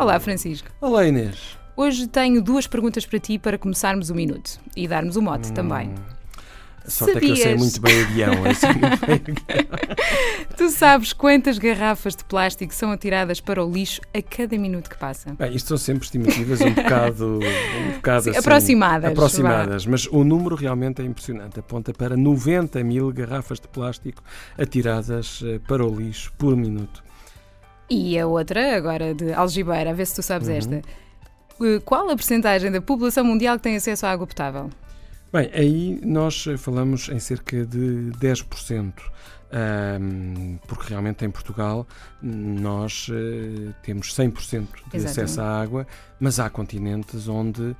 Olá, Francisco. Olá, Inês. Hoje tenho duas perguntas para ti para começarmos o minuto e darmos o mote hum. também. Só é que eu sei muito bem. Eu sei muito bem tu sabes quantas garrafas de plástico são atiradas para o lixo a cada minuto que passa? Bem, isto são sempre estimativas um bocado, um bocado Sim, assim, aproximadas. Aproximadas, vá. mas o número realmente é impressionante. Aponta para 90 mil garrafas de plástico atiradas eh, para o lixo por minuto. E a outra, agora de algibeira, a ver se tu sabes uhum. esta. Eh, qual a percentagem da população mundial que tem acesso à água potável? Bem, aí nós falamos em cerca de 10%. Um, porque realmente em Portugal nós uh, temos 100% de Exatamente. acesso à água, mas há continentes onde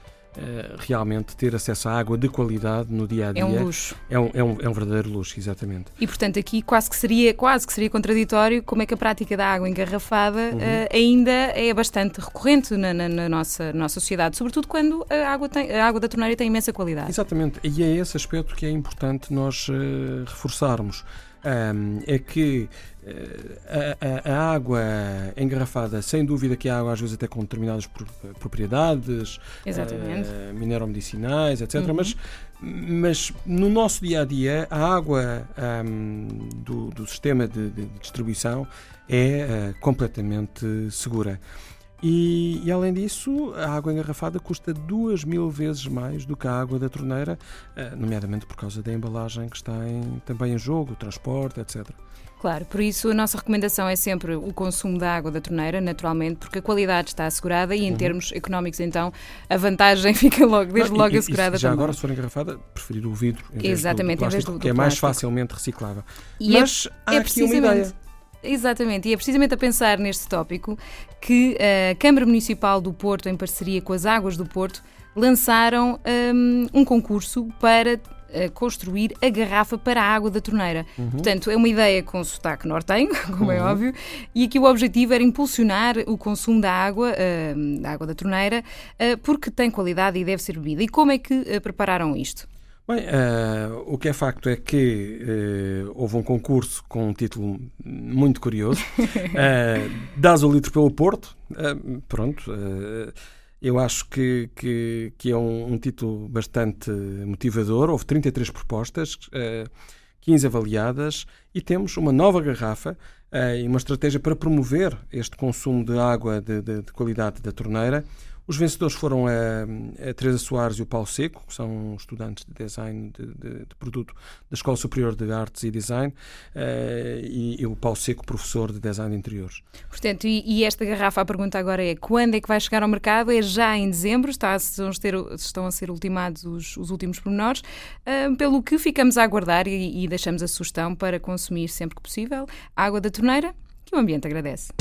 realmente ter acesso à água de qualidade no dia a dia é um luxo. É um, é um, é um verdadeiro luxo, exatamente. E portanto aqui quase que seria quase que seria contraditório como é que a prática da água engarrafada uhum. uh, ainda é bastante recorrente na, na, na, nossa, nossa sociedade, sobretudo quando a água, tem, a água da torneira tem imensa qualidade. Exatamente, e é esse aspecto que é importante nós uh, reforçarmos um, é que eh, a, a, a, água engarrafada, sem dúvida que a água às vezes até com determinadas propriedades uh, mineromedicinais, etc. Uhum. Mas, mas no nosso dia a dia, a água um, do, do, sistema de, de distribuição é uh, completamente segura. E, e, além disso, a água engarrafada custa duas mil vezes mais do que a água da torneira, eh, nomeadamente por causa da embalagem que está em, também em jogo, o transporte, etc. Claro, por isso a nossa recomendação é sempre o consumo da água da torneira, naturalmente, porque a qualidade está assegurada e em uhum. termos económicos, então, a vantagem fica logo, desde Não, logo e, assegurada e já também. agora, se for engarrafada, preferir o vidro em Exatamente, vez do, plástico, em vez do, do que é mais facilmente reciclável. E é Mas é, há é aqui uma ideia. Exatamente, e é precisamente a pensar neste tópico que a Câmara Municipal do Porto, em parceria com as Águas do Porto, lançaram um, um concurso para uh, construir a garrafa para a água da torneira. Uhum. Portanto, é uma ideia com sotaque nortenho, como é uhum. é óbvio, e aqui o objetivo era impulsionar o consumo da água, uh, da água da torneira, uh, porque tem qualidade e deve ser bebida. E como é que prepararam isto? Bem, uh, o que é facto é que uh, houve um concurso com um título muito curioso, uh, Dás o litro pelo Porto, uh, pronto, eu acho que, que, que é um, um, título bastante motivador, houve 33 propostas, 15 avaliadas, e temos uma nova garrafa e uma estratégia para promover este consumo de água de, de, de qualidade da torneira, os vencedores foram a, a Teresa Soares e o Paulo Seco, que são estudantes de design de, de, de produto da Escola Superior de Artes e Design, uh, e, e, o Paulo Seco, professor de design de interiores. Portanto, e, e, esta garrafa, a pergunta agora é quando é que vai chegar ao mercado? É já em dezembro, está, estão, a, ter, estão a ser ultimados os, os últimos pormenores, uh, pelo que ficamos a aguardar e, e deixamos a sugestão para consumir sempre que possível água da torneira, que o ambiente agradece.